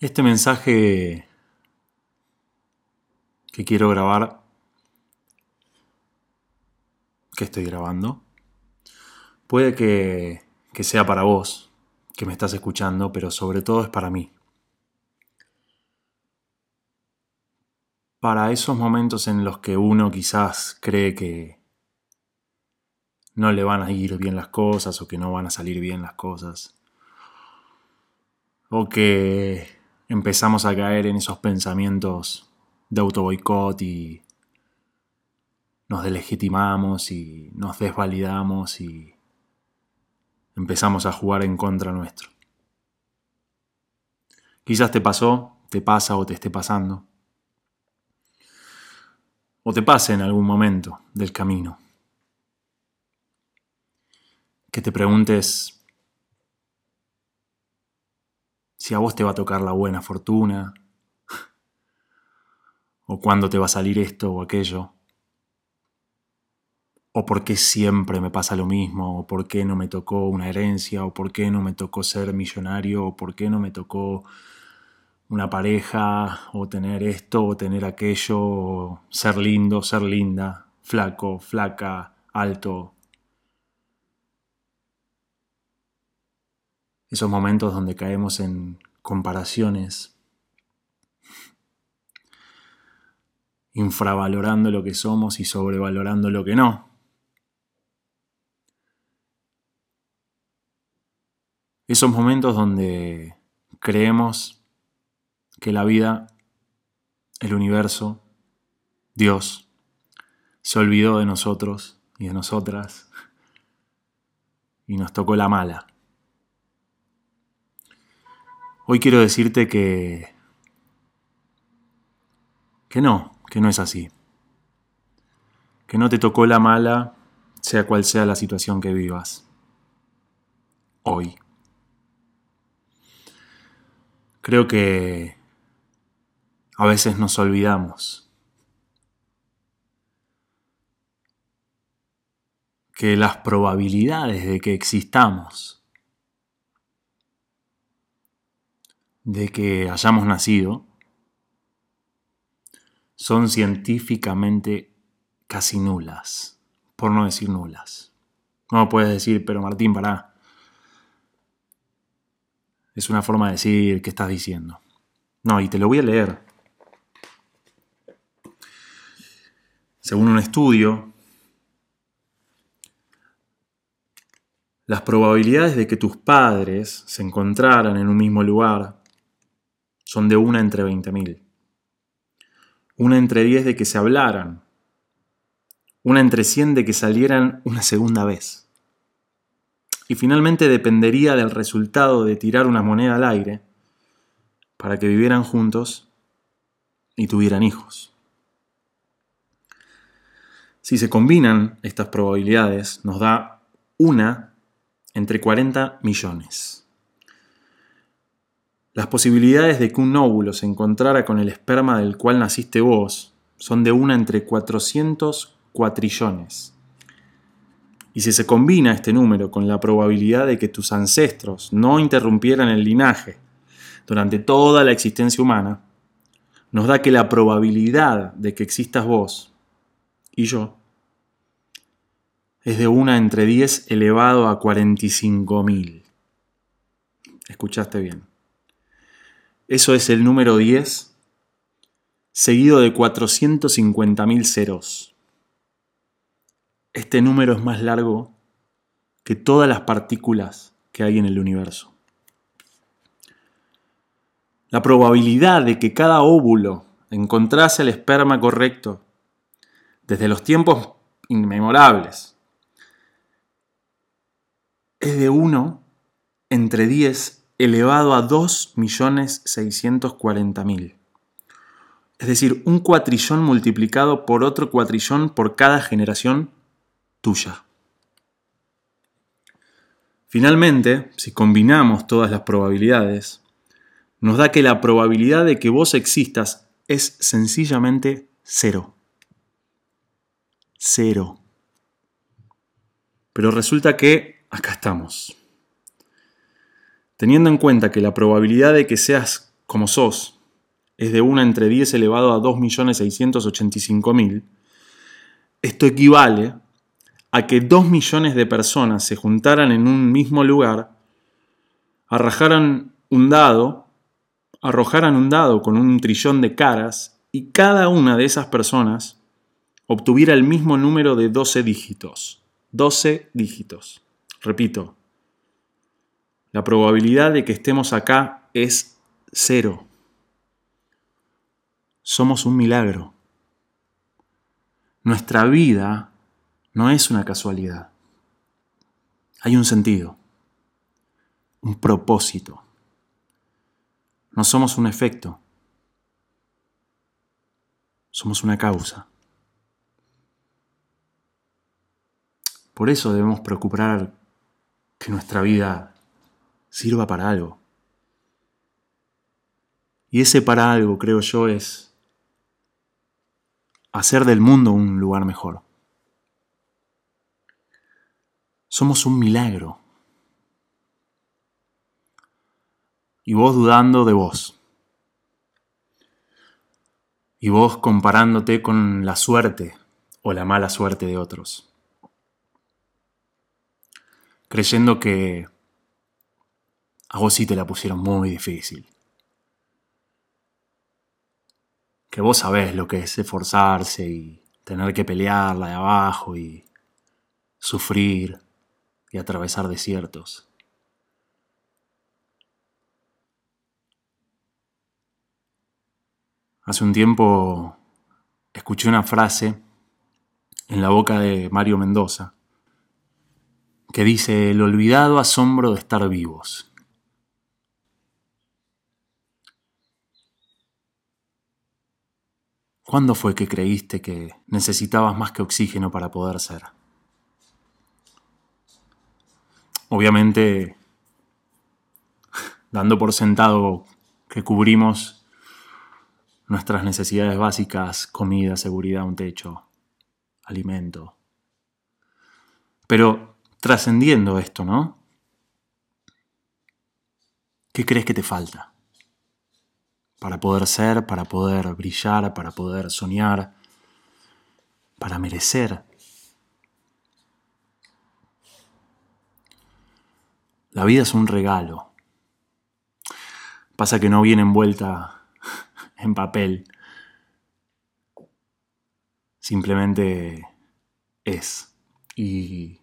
Este mensaje que quiero grabar, que estoy grabando, puede que, que sea para vos, que me estás escuchando, pero sobre todo es para mí. Para esos momentos en los que uno quizás cree que no le van a ir bien las cosas o que no van a salir bien las cosas. O que empezamos a caer en esos pensamientos de autoboicot y nos delegitimamos y nos desvalidamos y empezamos a jugar en contra nuestro. Quizás te pasó, te pasa o te esté pasando. O te pase en algún momento del camino. Que te preguntes si a vos te va a tocar la buena fortuna, o cuándo te va a salir esto o aquello, o por qué siempre me pasa lo mismo, o por qué no me tocó una herencia, o por qué no me tocó ser millonario, o por qué no me tocó una pareja, o tener esto, o tener aquello, o ser lindo, ser linda, flaco, flaca, alto, esos momentos donde caemos en comparaciones, infravalorando lo que somos y sobrevalorando lo que no. Esos momentos donde creemos que la vida, el universo, Dios, se olvidó de nosotros y de nosotras y nos tocó la mala. Hoy quiero decirte que... que no, que no es así. Que no te tocó la mala, sea cual sea la situación que vivas. Hoy. Creo que a veces nos olvidamos que las probabilidades de que existamos de que hayamos nacido son científicamente casi nulas, por no decir nulas. No puedes decir, pero Martín, pará. Es una forma de decir qué estás diciendo. No, y te lo voy a leer. Según un estudio, las probabilidades de que tus padres se encontraran en un mismo lugar son de una entre 20.000. Una entre 10 de que se hablaran. Una entre 100 de que salieran una segunda vez. Y finalmente dependería del resultado de tirar una moneda al aire para que vivieran juntos y tuvieran hijos. Si se combinan estas probabilidades, nos da una entre 40 millones. Las posibilidades de que un óvulo se encontrara con el esperma del cual naciste vos son de una entre 400 cuatrillones. Y si se combina este número con la probabilidad de que tus ancestros no interrumpieran el linaje durante toda la existencia humana, nos da que la probabilidad de que existas vos y yo es de una entre 10 elevado a 45.000. Escuchaste bien. Eso es el número 10, seguido de 450.000 ceros. Este número es más largo que todas las partículas que hay en el universo. La probabilidad de que cada óvulo encontrase el esperma correcto desde los tiempos inmemorables es de 1 entre 10 elevado a 2.640.000. Es decir, un cuatrillón multiplicado por otro cuatrillón por cada generación tuya. Finalmente, si combinamos todas las probabilidades, nos da que la probabilidad de que vos existas es sencillamente cero. Cero. Pero resulta que acá estamos. Teniendo en cuenta que la probabilidad de que seas como sos, es de 1 entre 10 elevado a 2.685.000, esto equivale a que 2 millones de personas se juntaran en un mismo lugar, arrojaran un dado, arrojaran un dado con un trillón de caras y cada una de esas personas obtuviera el mismo número de 12 dígitos. 12 dígitos. Repito, la probabilidad de que estemos acá es cero. Somos un milagro. Nuestra vida no es una casualidad. Hay un sentido, un propósito. No somos un efecto, somos una causa. Por eso debemos procurar que nuestra vida sirva para algo. Y ese para algo, creo yo, es hacer del mundo un lugar mejor. Somos un milagro. Y vos dudando de vos. Y vos comparándote con la suerte o la mala suerte de otros. Creyendo que a vos sí te la pusieron muy difícil. Que vos sabés lo que es esforzarse y tener que pelearla de abajo y sufrir y atravesar desiertos. Hace un tiempo escuché una frase en la boca de Mario Mendoza que dice el olvidado asombro de estar vivos. ¿Cuándo fue que creíste que necesitabas más que oxígeno para poder ser? obviamente dando por sentado que cubrimos nuestras necesidades básicas, comida, seguridad, un techo, alimento. Pero trascendiendo esto, ¿no? ¿Qué crees que te falta? Para poder ser, para poder brillar, para poder soñar, para merecer La vida es un regalo. Pasa que no viene envuelta en papel. Simplemente es. Y,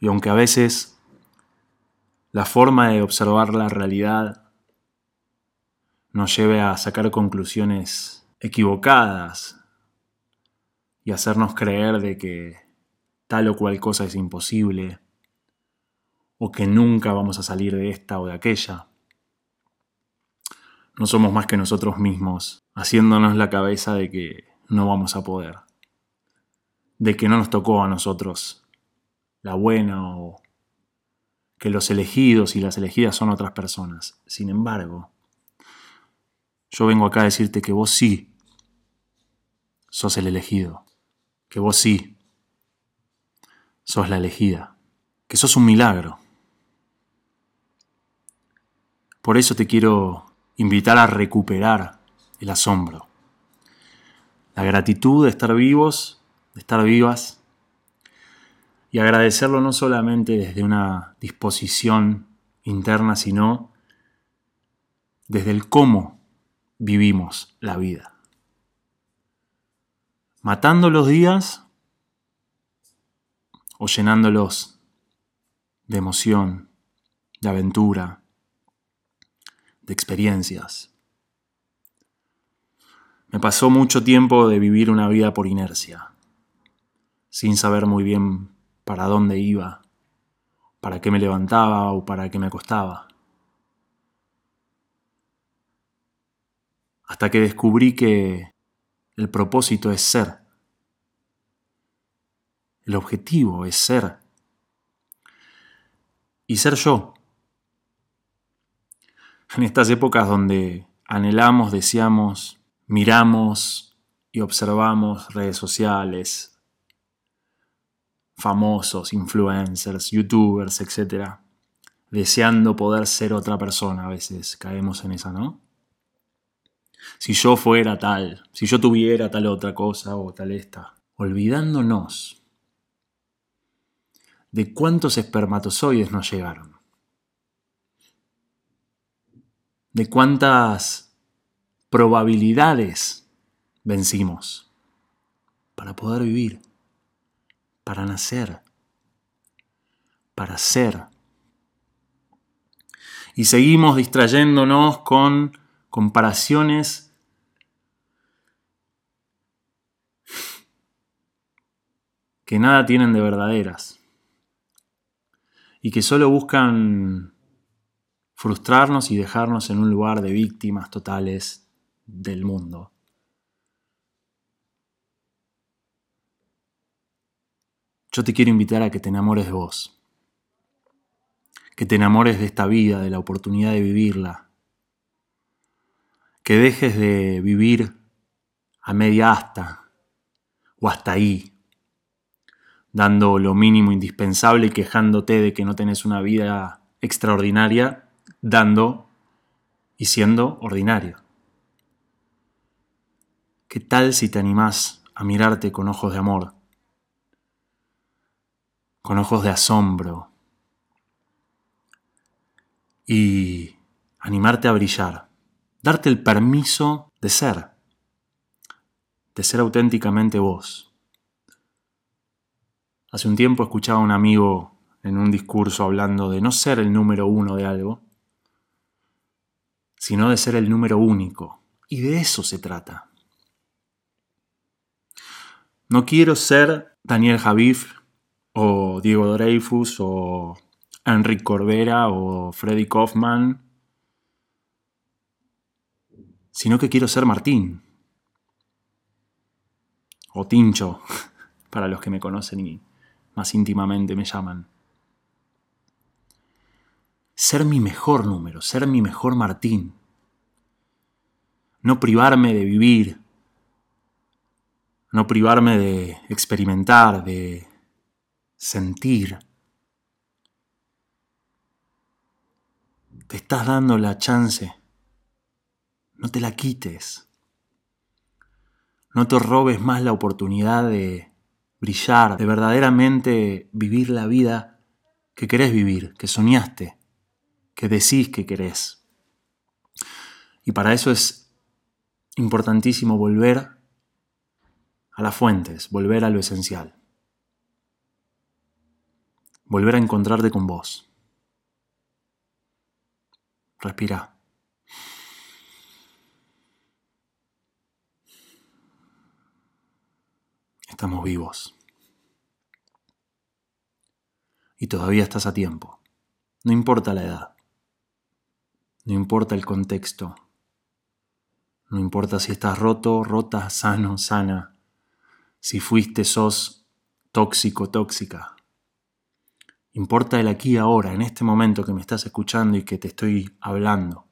y aunque a veces la forma de observar la realidad nos lleve a sacar conclusiones equivocadas y hacernos creer de que tal o cual cosa es imposible, o que nunca vamos a salir de esta o de aquella. No somos más que nosotros mismos, haciéndonos la cabeza de que no vamos a poder, de que no nos tocó a nosotros la buena o que los elegidos y las elegidas son otras personas. Sin embargo, yo vengo acá a decirte que vos sí sos el elegido, que vos sí sos la elegida, que sos un milagro. Por eso te quiero invitar a recuperar el asombro, la gratitud de estar vivos, de estar vivas, y agradecerlo no solamente desde una disposición interna, sino desde el cómo vivimos la vida. Matando los días o llenándolos de emoción, de aventura, experiencias. Me pasó mucho tiempo de vivir una vida por inercia, sin saber muy bien para dónde iba, para qué me levantaba o para qué me acostaba. Hasta que descubrí que el propósito es ser. El objetivo es ser. Y ser yo en estas épocas donde anhelamos, deseamos, miramos y observamos redes sociales, famosos, influencers, youtubers, etc. deseando poder ser otra persona. A veces caemos en esa, ¿no? Si yo fuera tal, si yo tuviera tal otra cosa o tal esta, olvidándonos de cuántos espermatozoides nos llegaron, de cuántas probabilidades vencimos para poder vivir, para nacer, para ser. Y seguimos distrayéndonos con comparaciones que nada tienen de verdaderas y que solo buscan frustrarnos y dejarnos en un lugar de víctimas totales del mundo. Yo te quiero invitar a que te enamores de vos, que te enamores de esta vida, de la oportunidad de vivirla, que dejes de vivir a media asta o hasta ahí, dando lo mínimo indispensable y quejándote de que no tenés una vida extraordinaria, dando y siendo ordinario. ¿Qué tal si te animás a mirarte con ojos de amor, con ojos de asombro y animarte a brillar? Darte el permiso de ser, de ser auténticamente vos. Hace un tiempo escuchaba a un amigo en un discurso hablando de no ser el número uno de algo, sino de ser el número único. Y de eso se trata. No quiero ser Daniel Javif o Diego Dreyfus o Enrique Corbera o Freddy Kaufman sino que quiero ser Martín. O Tincho, para los que me conocen y más íntimamente me llaman. Ser mi mejor número, ser mi mejor Martín. No privarme de vivir, no privarme de experimentar, de sentir. Te estás dando la chance no te la quites. No te robes más la oportunidad de brillar, de verdaderamente vivir la vida que querés vivir, que soñaste, que decís que querés. Y para eso es importantísimo volver a las fuentes, volver a lo esencial. Volver a encontrarte con vos. Respira. Estamos vivos. Y todavía estás a tiempo. No importa la edad. No importa el contexto. No importa si estás roto, rota, sano, sana. Si fuiste, sos tóxico, tóxica. Importa el aquí ahora, en este momento que me estás escuchando y que te estoy hablando.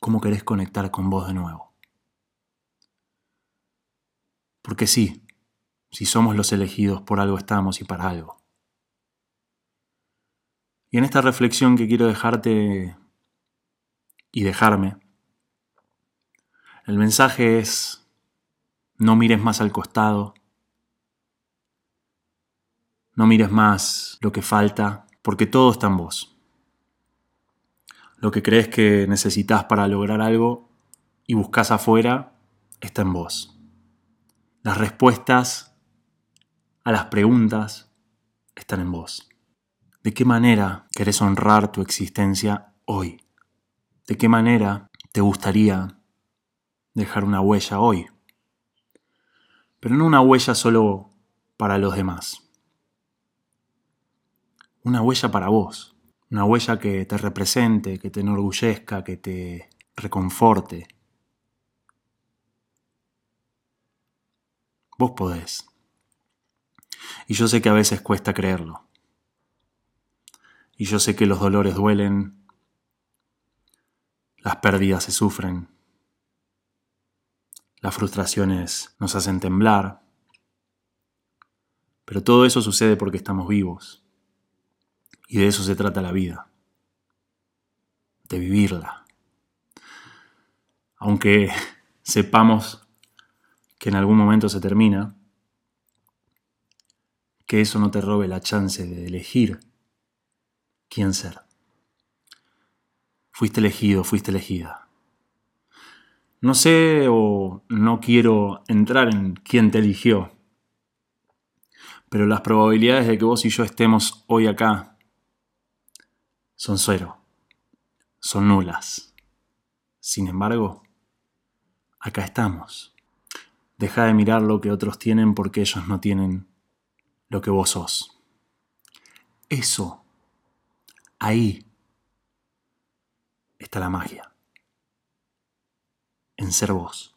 ¿Cómo querés conectar con vos de nuevo? Porque sí, si somos los elegidos, por algo estamos y para algo. Y en esta reflexión que quiero dejarte y dejarme, el mensaje es, no mires más al costado, no mires más lo que falta, porque todo está en vos. Lo que crees que necesitas para lograr algo y buscas afuera está en vos. Las respuestas a las preguntas están en vos. ¿De qué manera querés honrar tu existencia hoy? ¿De qué manera te gustaría dejar una huella hoy? Pero no una huella solo para los demás. Una huella para vos. Una huella que te represente, que te enorgullezca, que te reconforte, Vos podés. Y yo sé que a veces cuesta creerlo. Y yo sé que los dolores duelen, las pérdidas se sufren, las frustraciones nos hacen temblar, pero todo eso sucede porque estamos vivos. Y de eso se trata la vida, de vivirla. Aunque sepamos que en algún momento se termina, que eso no te robe la chance de elegir quién ser. Fuiste elegido, fuiste elegida. No sé o no quiero entrar en quién te eligió, pero las probabilidades de que vos y yo estemos hoy acá son cero, son nulas. Sin embargo, acá estamos. Deja de mirar lo que otros tienen porque ellos no tienen lo que vos sos. Eso, ahí está la magia. En ser vos.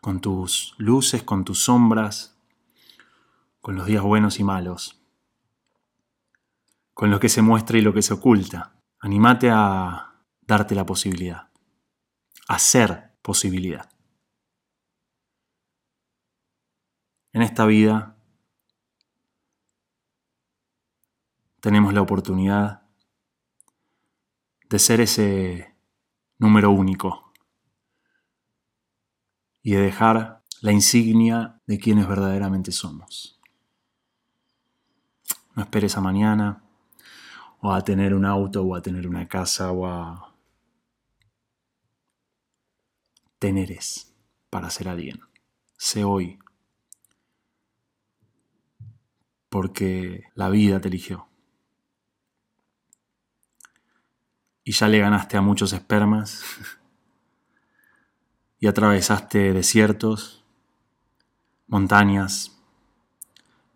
Con tus luces, con tus sombras, con los días buenos y malos. Con lo que se muestra y lo que se oculta. Animate a darte la posibilidad. A ser posibilidad. En esta vida tenemos la oportunidad de ser ese número único y de dejar la insignia de quienes verdaderamente somos. No esperes a mañana o a tener un auto o a tener una casa o a teneres para ser alguien. Sé hoy porque la vida te eligió. Y ya le ganaste a muchos espermas y atravesaste desiertos, montañas,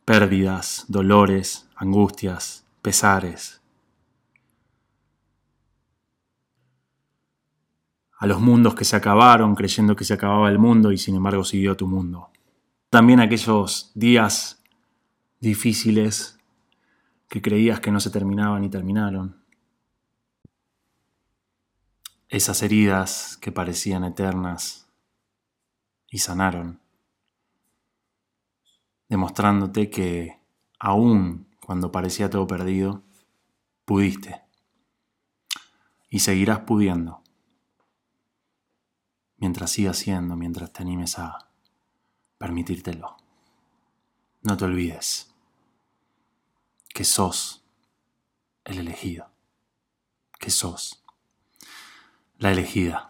pérdidas, dolores, angustias, pesares. A los mundos que se acabaron creyendo que se acababa el mundo y sin embargo siguió tu mundo. También aquellos días difíciles que creías que no se terminaban y terminaron. Esas heridas que parecían eternas y sanaron, demostrándote que aún cuando parecía todo perdido, pudiste y seguirás pudiendo mientras sigas siendo, mientras te animes a permitírtelo. No te olvides que sos el elegido, que sos la elegida.